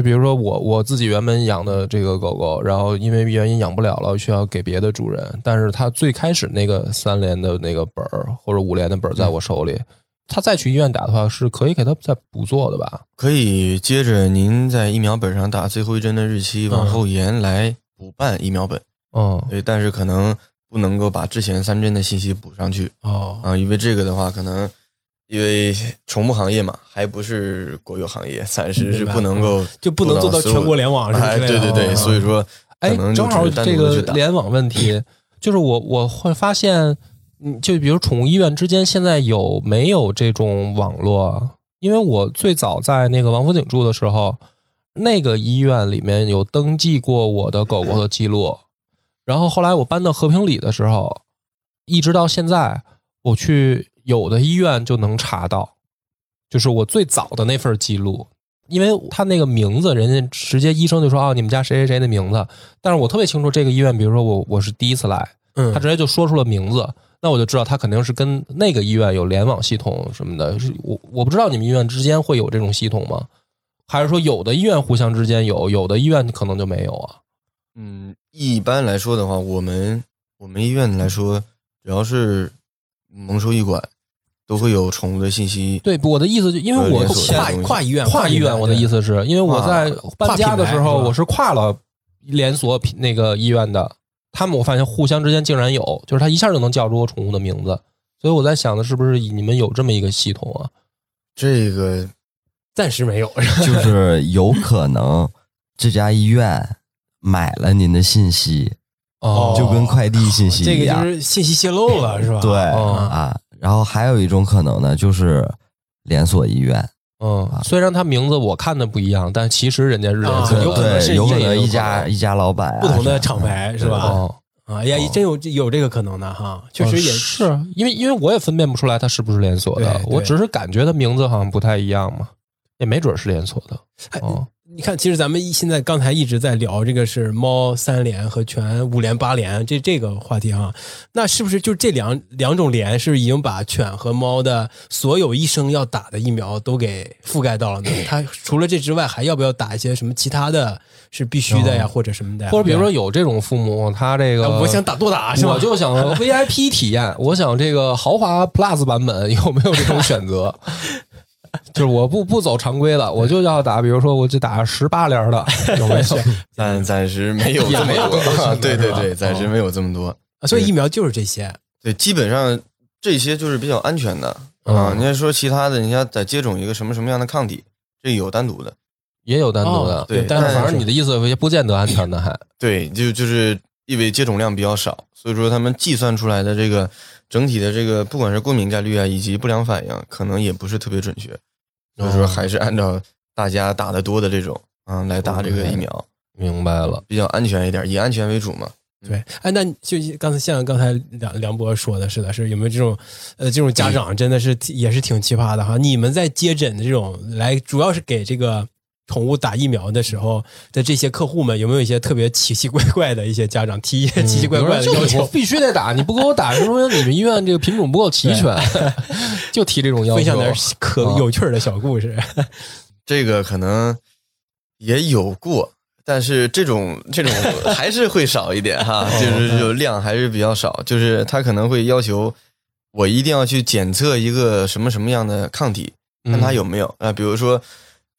就比如说我我自己原本养的这个狗狗，然后因为原因养不了了，需要给别的主人。但是它最开始那个三联的那个本儿或者五联的本儿在我手里，他再去医院打的话，是可以给它再补做的吧？可以接着您在疫苗本上打最后一针的日期往后延来补办疫苗本。嗯，对，但是可能不能够把之前三针的信息补上去。哦，啊，因为这个的话可能。因为宠物行业嘛，还不是国有行业，暂时是不能够就不能做到全国联网，是吧？对对对，所以说，哎，正好这个联网问题，就是我我会发现，嗯，就比如宠物医院之间现在有没有这种网络？因为我最早在那个王府井住的时候，那个医院里面有登记过我的狗狗的记录，然后后来我搬到和平里的时候，一直到现在，我去。有的医院就能查到，就是我最早的那份记录，因为他那个名字，人家直接医生就说啊，你们家谁谁谁的名字。但是我特别清楚这个医院，比如说我我是第一次来，嗯，他直接就说出了名字，那我就知道他肯定是跟那个医院有联网系统什么的。我我不知道你们医院之间会有这种系统吗？还是说有的医院互相之间有，有的医院可能就没有啊？嗯，一般来说的话，我们我们医院来说，主要是。蒙兽医馆都会有宠物的信息。对，我的意思就因为我跨跨医院，跨医院。我的意思是因为我在搬家的时候，我是跨了连锁那个医院的。他们我发现互相之间竟然有，就是他一下就能叫出我宠物的名字。所以我在想的是不是你们有这么一个系统啊？这个暂时没有，就是有可能这家医院买了您的信息。哦，就跟快递信息一样，这个就是信息泄露了，是吧？对啊，然后还有一种可能呢，就是连锁医院。嗯，虽然他名字我看的不一样，但其实人家是连锁，有可能是有可能一家一家老板，不同的厂牌是吧？啊，呀，真有有这个可能的哈，确实也是因为因为我也分辨不出来它是不是连锁的，我只是感觉它名字好像不太一样嘛，也没准是连锁的。哦。你看，其实咱们现在刚才一直在聊这个是猫三连和犬五连八连这这个话题啊，那是不是就这两两种连是已经把犬和猫的所有一生要打的疫苗都给覆盖到了呢？它除了这之外，还要不要打一些什么其他的是必须的呀，或者什么的？或者比如说有这种父母，他这个我想打多打是吧，我就想 VIP 体验，我想这个豪华 Plus 版本有没有这种选择？就是我不不走常规的，我就要打，比如说我就打十八连的，有没有？暂暂时没有这么多，对对对，暂时没有这么多。所以疫苗就是这些，对，基本上这些就是比较安全的啊。你要说其他的，你要再接种一个什么什么样的抗体，这有单独的，也有单独的，对。但是反正你的意思也不见得安全的，还对，就就是因为接种量比较少，所以说他们计算出来的这个整体的这个不管是过敏概率啊，以及不良反应，可能也不是特别准确。就是说还是按照大家打的多的这种啊来打这个疫苗，明白了，比较安全一点，以安全为主嘛。对，哎，那就刚才像刚才梁梁博说的似的，是有没有这种呃这种家长真的是也是挺奇葩的哈？你们在接诊的这种来，主要是给这个宠物打疫苗的时候的这些客户们，有没有一些特别奇奇怪怪的一些家长提一些奇奇怪怪的要求？必须得打，你不给我打，说明你们医院这个品种不够齐全，就提这种要求。分享点可有趣的小故事，这个可能也有过。但是这种这种还是会少一点哈，就是就量还是比较少。就是他可能会要求我一定要去检测一个什么什么样的抗体，看他有没有啊。比如说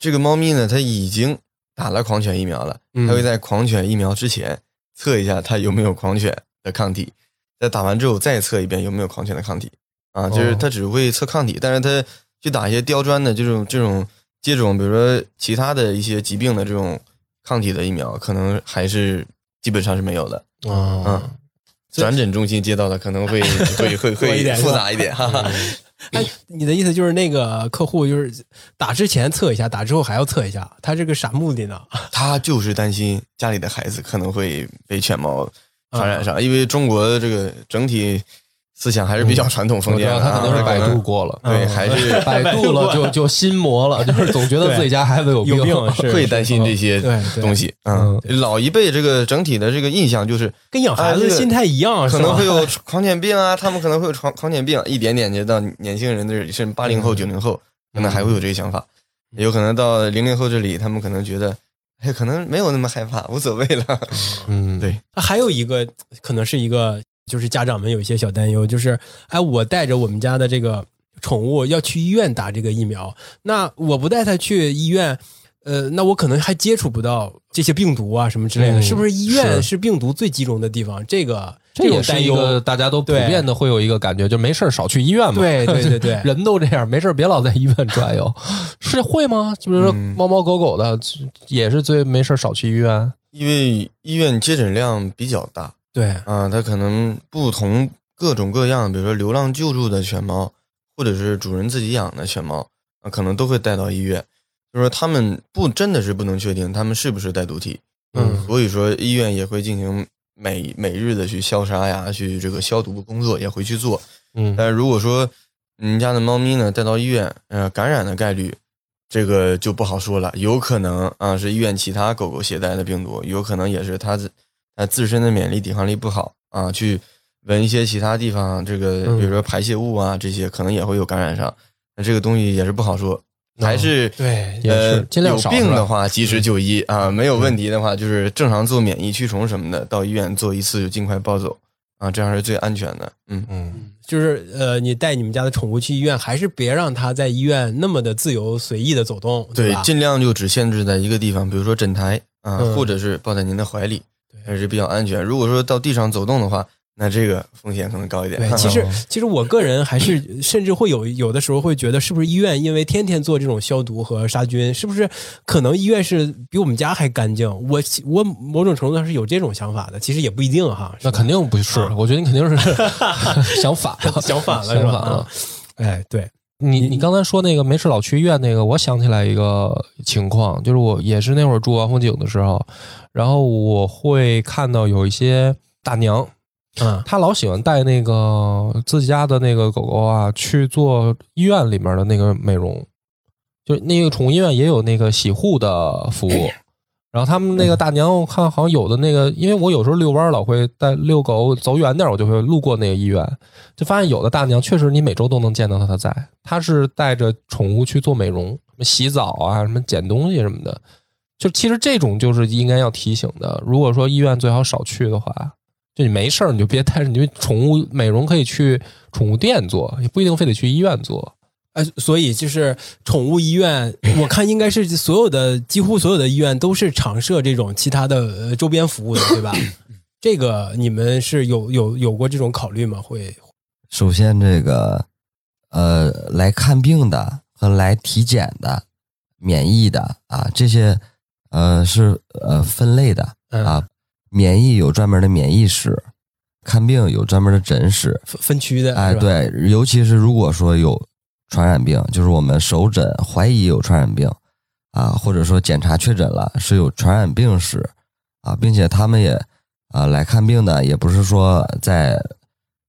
这个猫咪呢，它已经打了狂犬疫苗了，它会在狂犬疫苗之前测一下它有没有狂犬的抗体，在打完之后再测一遍有没有狂犬的抗体啊。就是它只会测抗体，但是它去打一些刁钻的这种这种接种，比如说其他的一些疾病的这种。抗体的疫苗可能还是基本上是没有的啊，嗯，转诊中心接到的可能会 会会会复杂一点哈哈。哎，你的意思就是那个客户就是打之前测一下，打之后还要测一下，他这个啥目的呢？他就是担心家里的孩子可能会被犬猫传染上，因为中国这个整体。思想还是比较传统封建，他可能是百度过了，对，还是 百度了就就心魔了，就是总觉得自己家孩子有病，会担心这些东西。嗯，老一辈这个整体的这个印象就是跟养孩子心态一样，可能会有 狂犬病啊，他们可能会有狂狂犬病，一点点就到年轻人这里，甚至八零后、九零后可能还会有这个想法，有可能到零零后这里，他们可能觉得，哎，可能没有那么害怕，无所谓了。嗯，对。还有一个可能是一个。就是家长们有一些小担忧，就是哎，我带着我们家的这个宠物要去医院打这个疫苗，那我不带它去医院，呃，那我可能还接触不到这些病毒啊什么之类的，是不是？医院是病毒最集中的地方，这个这也是一个大家都普遍的会有一个感觉，就没事少去医院嘛。对对对对，人都这样，没事别老在医院转悠，是会吗？就比如说猫猫狗狗的，也是最没事少去医院，因为医院接诊量比较大。对啊，它可能不同各种各样，比如说流浪救助的犬猫，或者是主人自己养的犬猫啊，可能都会带到医院。就是说，他们不真的是不能确定他们是不是带毒体，嗯，所以说医院也会进行每每日的去消杀呀，去这个消毒工作也会去做，嗯。但是如果说你家的猫咪呢带到医院，呃，感染的概率这个就不好说了，有可能啊是医院其他狗狗携带的病毒，有可能也是它自。他自身的免疫力、抵抗力不好啊，去闻一些其他地方这个，比如说排泄物啊，这些可能也会有感染上。那这个东西也是不好说，还是对，呃，有病的话及时就医啊，没有问题的话就是正常做免疫驱虫什么的，到医院做一次就尽快抱走啊，这样是最安全的。嗯嗯，就是呃，你带你们家的宠物去医院，还是别让它在医院那么的自由随意的走动，对，尽量就只限制在一个地方，比如说枕台啊，或者是抱在您的怀里。还是比较安全。如果说到地上走动的话，那这个风险可能高一点。对，其实其实我个人还是甚至会有有的时候会觉得，是不是医院因为天天做这种消毒和杀菌，是不是可能医院是比我们家还干净？我我某种程度上是有这种想法的。其实也不一定哈。那肯定不是，我觉得你肯定是想反了，想反 了，想反了。哎，对你你刚才说那个没事老去医院那个，我想起来一个情况，就是我也是那会儿住王府井的时候。然后我会看到有一些大娘，嗯，她老喜欢带那个自己家的那个狗狗啊去做医院里面的那个美容，就那个宠物医院也有那个洗护的服务。然后他们那个大娘，我看好像有的那个，因为我有时候遛弯老会带遛狗走远点，我就会路过那个医院，就发现有的大娘确实你每周都能见到她在，她是带着宠物去做美容，什么洗澡啊，什么捡东西什么的。就其实这种就是应该要提醒的。如果说医院最好少去的话，就你没事儿你就别带着你宠物美容可以去宠物店做，也不一定非得去医院做。哎，所以就是宠物医院，我看应该是所有的几乎所有的医院都是常设这种其他的周边服务的，对吧？这个你们是有有有过这种考虑吗？会？首先，这个呃，来看病的和来体检的、免疫的啊这些。呃，是呃分类的啊，免疫有专门的免疫室，看病有专门的诊室，分区的。哎，对，尤其是如果说有传染病，就是我们首诊怀疑有传染病啊，或者说检查确诊了是有传染病史啊，并且他们也啊来看病的，也不是说在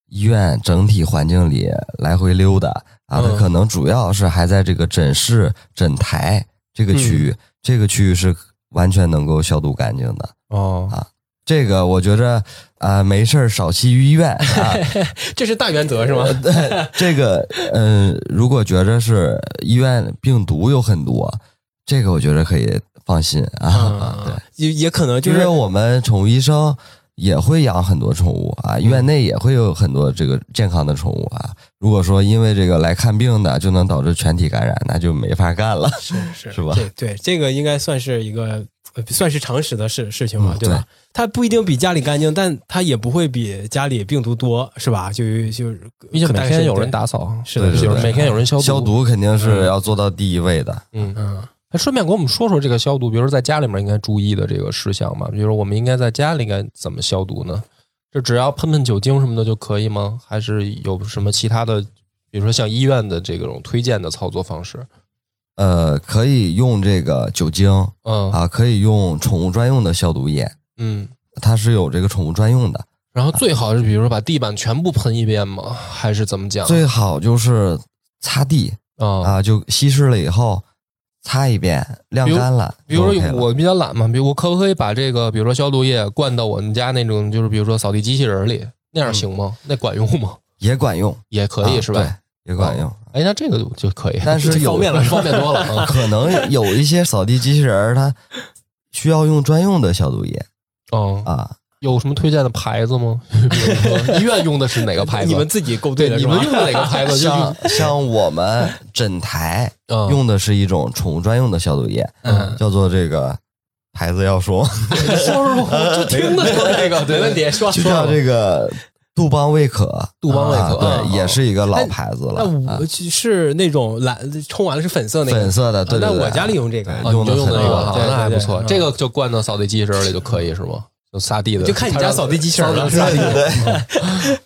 医院整体环境里来回溜达啊，他可能主要是还在这个诊室诊台这个区域，这个区域是完全能够消毒干净的哦啊。这个我觉着啊，没事儿少去医院啊，这是大原则是吗？对，这个嗯，如果觉着是医院病毒有很多，这个我觉得可以放心啊。对，也也可能就是因为我们宠物医生也会养很多宠物啊，院内也会有很多这个健康的宠物啊。如果说因为这个来看病的就能导致全体感染，那就没法干了，是是 是吧？对对，这个应该算是一个算是常识的事事情嘛，对吧？它不一定比家里干净，但它也不会比家里病毒多，是吧？就就毕竟每天有人打扫，是的，是的每天有人消毒，消毒肯定是要做到第一位的。嗯嗯，那顺便给我们说说这个消毒，比如说在家里面应该注意的这个事项嘛？比如说我们应该在家里应该怎么消毒呢？就只要喷喷酒精什么的就可以吗？还是有什么其他的，比如说像医院的这种推荐的操作方式？呃，可以用这个酒精，嗯啊，可以用宠物专用的消毒液。嗯，它是有这个宠物专用的，然后最好是比如说把地板全部喷一遍吗？还是怎么讲？最好就是擦地啊啊，就稀释了以后擦一遍，晾干了。比如说我比较懒嘛，比如我可不可以把这个比如说消毒液灌到我们家那种就是比如说扫地机器人里，那样行吗？那管用吗？也管用，也可以是吧？对，也管用。哎，那这个就可以，但是方便了，方便多了。可能有一些扫地机器人它需要用专用的消毒液。哦啊，有什么推荐的牌子吗？医院用的是哪个牌子？你们自己勾兑的，你们用的哪个牌子？像像我们诊台用的是一种宠物专用的消毒液，叫做这个牌子要说，说说就听的就是这个，没问题，说就叫这个杜邦卫可，杜邦卫可，对，也是一个老牌子了。那我是那种蓝，冲完了是粉色那个，粉色的。对那我家里用这个，用的用那个，那还不错。这个就灌到扫地机器人里就可以是吗？就撒地的，就看你家扫地机器人了，撒地的？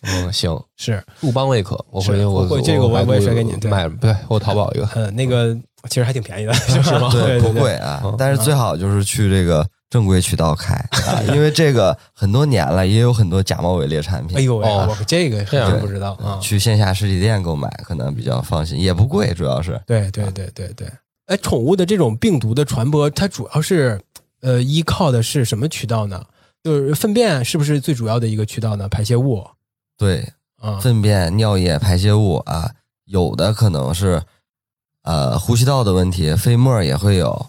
嗯，行，是。杜邦胃可，我回去我这个我我也甩给你买，对我淘宝一个，嗯，那个其实还挺便宜的，是吗？对，不贵啊，但是最好就是去这个正规渠道开 啊，因为这个很多年了，也有很多假冒伪劣产品。哎呦，我这个真不知道啊，去线下实体店购买可能比较放心，也不贵，主要是。对对对对对，哎，宠物的这种病毒的传播，它主要是呃依靠的是什么渠道呢？就是粪便是不是最主要的一个渠道呢？排泄物，对，粪便、尿液、排泄物啊，有的可能是呃呼吸道的问题，飞沫也会有。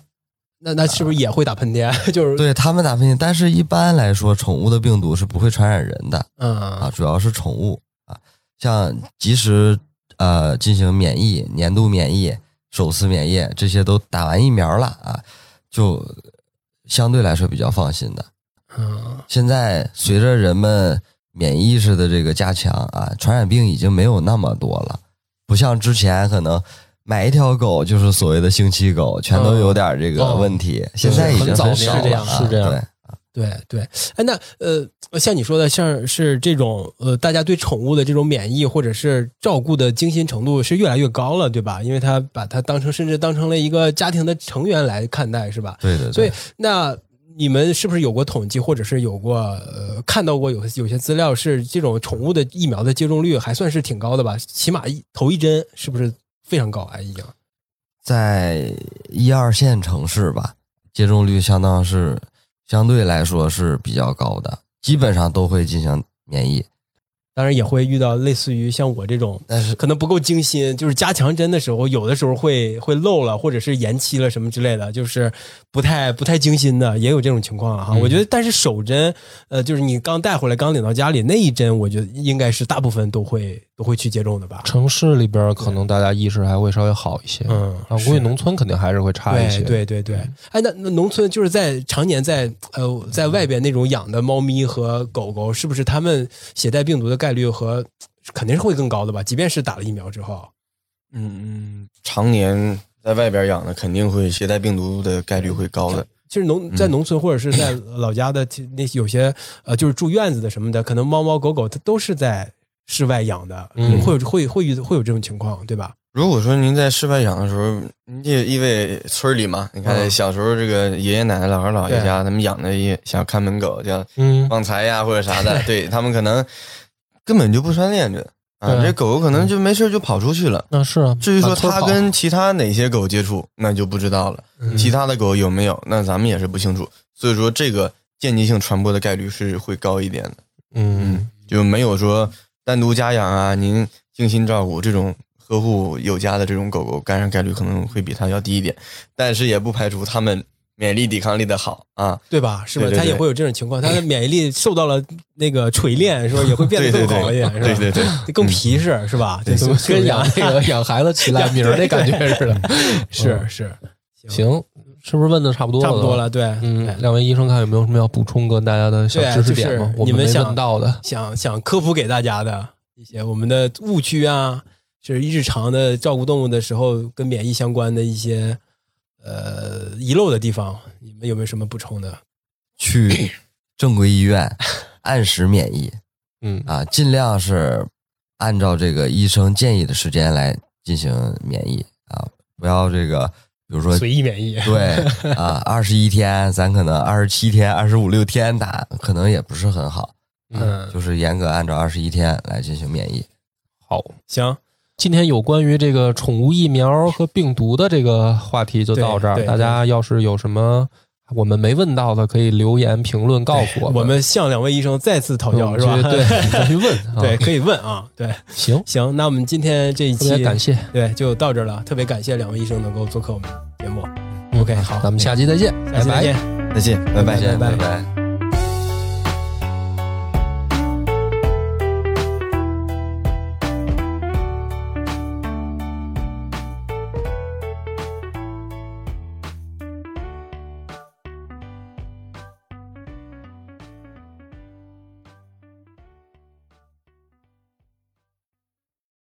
那那是不是也会打喷嚏？就是对他们打喷嚏，但是一般来说，宠物的病毒是不会传染人的。嗯啊，主要是宠物啊，像及时呃进行免疫、年度免疫、首次免疫这些都打完疫苗了啊，就相对来说比较放心的。嗯，现在随着人们免疫意识的这个加强啊，传染病已经没有那么多了，不像之前可能买一条狗就是所谓的星期狗，全都有点这个问题。现在已经很少了，是这样，对对对。哎，那呃，像你说的，像是这种呃，大家对宠物的这种免疫或者是照顾的精心程度是越来越高了，对吧？因为他把它当成甚至当成了一个家庭的成员来看待，是吧？对对。所以那。你们是不是有过统计，或者是有过呃看到过有有些资料是这种宠物的疫苗的接种率还算是挺高的吧？起码一头一针是不是非常高啊？已经在一二线城市吧，接种率相当是相对来说是比较高的，基本上都会进行免疫。当然也会遇到类似于像我这种，但是可能不够精心，就是加强针的时候，有的时候会会漏了，或者是延期了什么之类的，就是不太不太精心的，也有这种情况哈。我觉得，但是手针，呃，就是你刚带回来、刚领到家里那一针，我觉得应该是大部分都会都会去接种的吧。城市里边可能大家意识还会稍微好一些，嗯，啊，估计农村肯定还是会差一些。对对对，哎，那那农村就是在常年在呃在外边那种养的猫咪和狗狗，是不是他们携带病毒的概概率和肯定是会更高的吧，即便是打了疫苗之后，嗯嗯，常年在外边养的肯定会携带病毒的概率会高的。其实农在农村或者是在老家的那有些呃，就是住院子的什么的，可能猫猫狗狗它都是在室外养的，会有会会遇会有这种情况，对吧？如果说您在室外养的时候，也因为村里嘛，你看小时候这个爷爷奶奶、姥姥姥爷家他们养的一小看门狗，叫旺财呀或者啥的，对他们可能根本就不拴链子啊，这狗狗可能就没事就跑出去了。那是啊。至于说它跟其他哪些狗接触，那就不知道了。其他的狗有没有，那咱们也是不清楚。所以说，这个间接性传播的概率是会高一点的。嗯，就没有说单独家养啊，您精心照顾这种。呵护有加的这种狗狗感染概率可能会比它要低一点，但是也不排除它们免疫力抵抗力的好啊，对吧？是吧？它也会有这种情况，它的免疫力受到了那个锤炼，是吧？也会变得更好一点，是吧？对对对，更皮实，是吧？跟养那个养孩子起来 名那感觉似的，是 是。行，是不是问的差不多了？差不多了，对。嗯，两位医生看有没有什么要补充跟大家的小知识点吗？你们想到的，想想科普给大家的一些我们的误区啊。就是日常的照顾动物的时候，跟免疫相关的一些呃遗漏的地方，你们有没有什么补充的？去正规医院按时免疫，嗯啊，尽量是按照这个医生建议的时间来进行免疫啊，不要这个比如说随意免疫，对啊，二十一天咱可能二十七天、二十五六天打，可能也不是很好，嗯，就是严格按照二十一天来进行免疫。好，行。今天有关于这个宠物疫苗和病毒的这个话题就到这儿。大家要是有什么我们没问到的，可以留言评论告诉我。我们向两位医生再次讨教，是吧？对，再去 问。对，可以问啊。对，行行。那我们今天这一期感谢，对，就到这了。特别感谢两位医生能够做客我们节目。OK，好，咱们下期再见，拜拜再见，再见，拜拜，拜拜。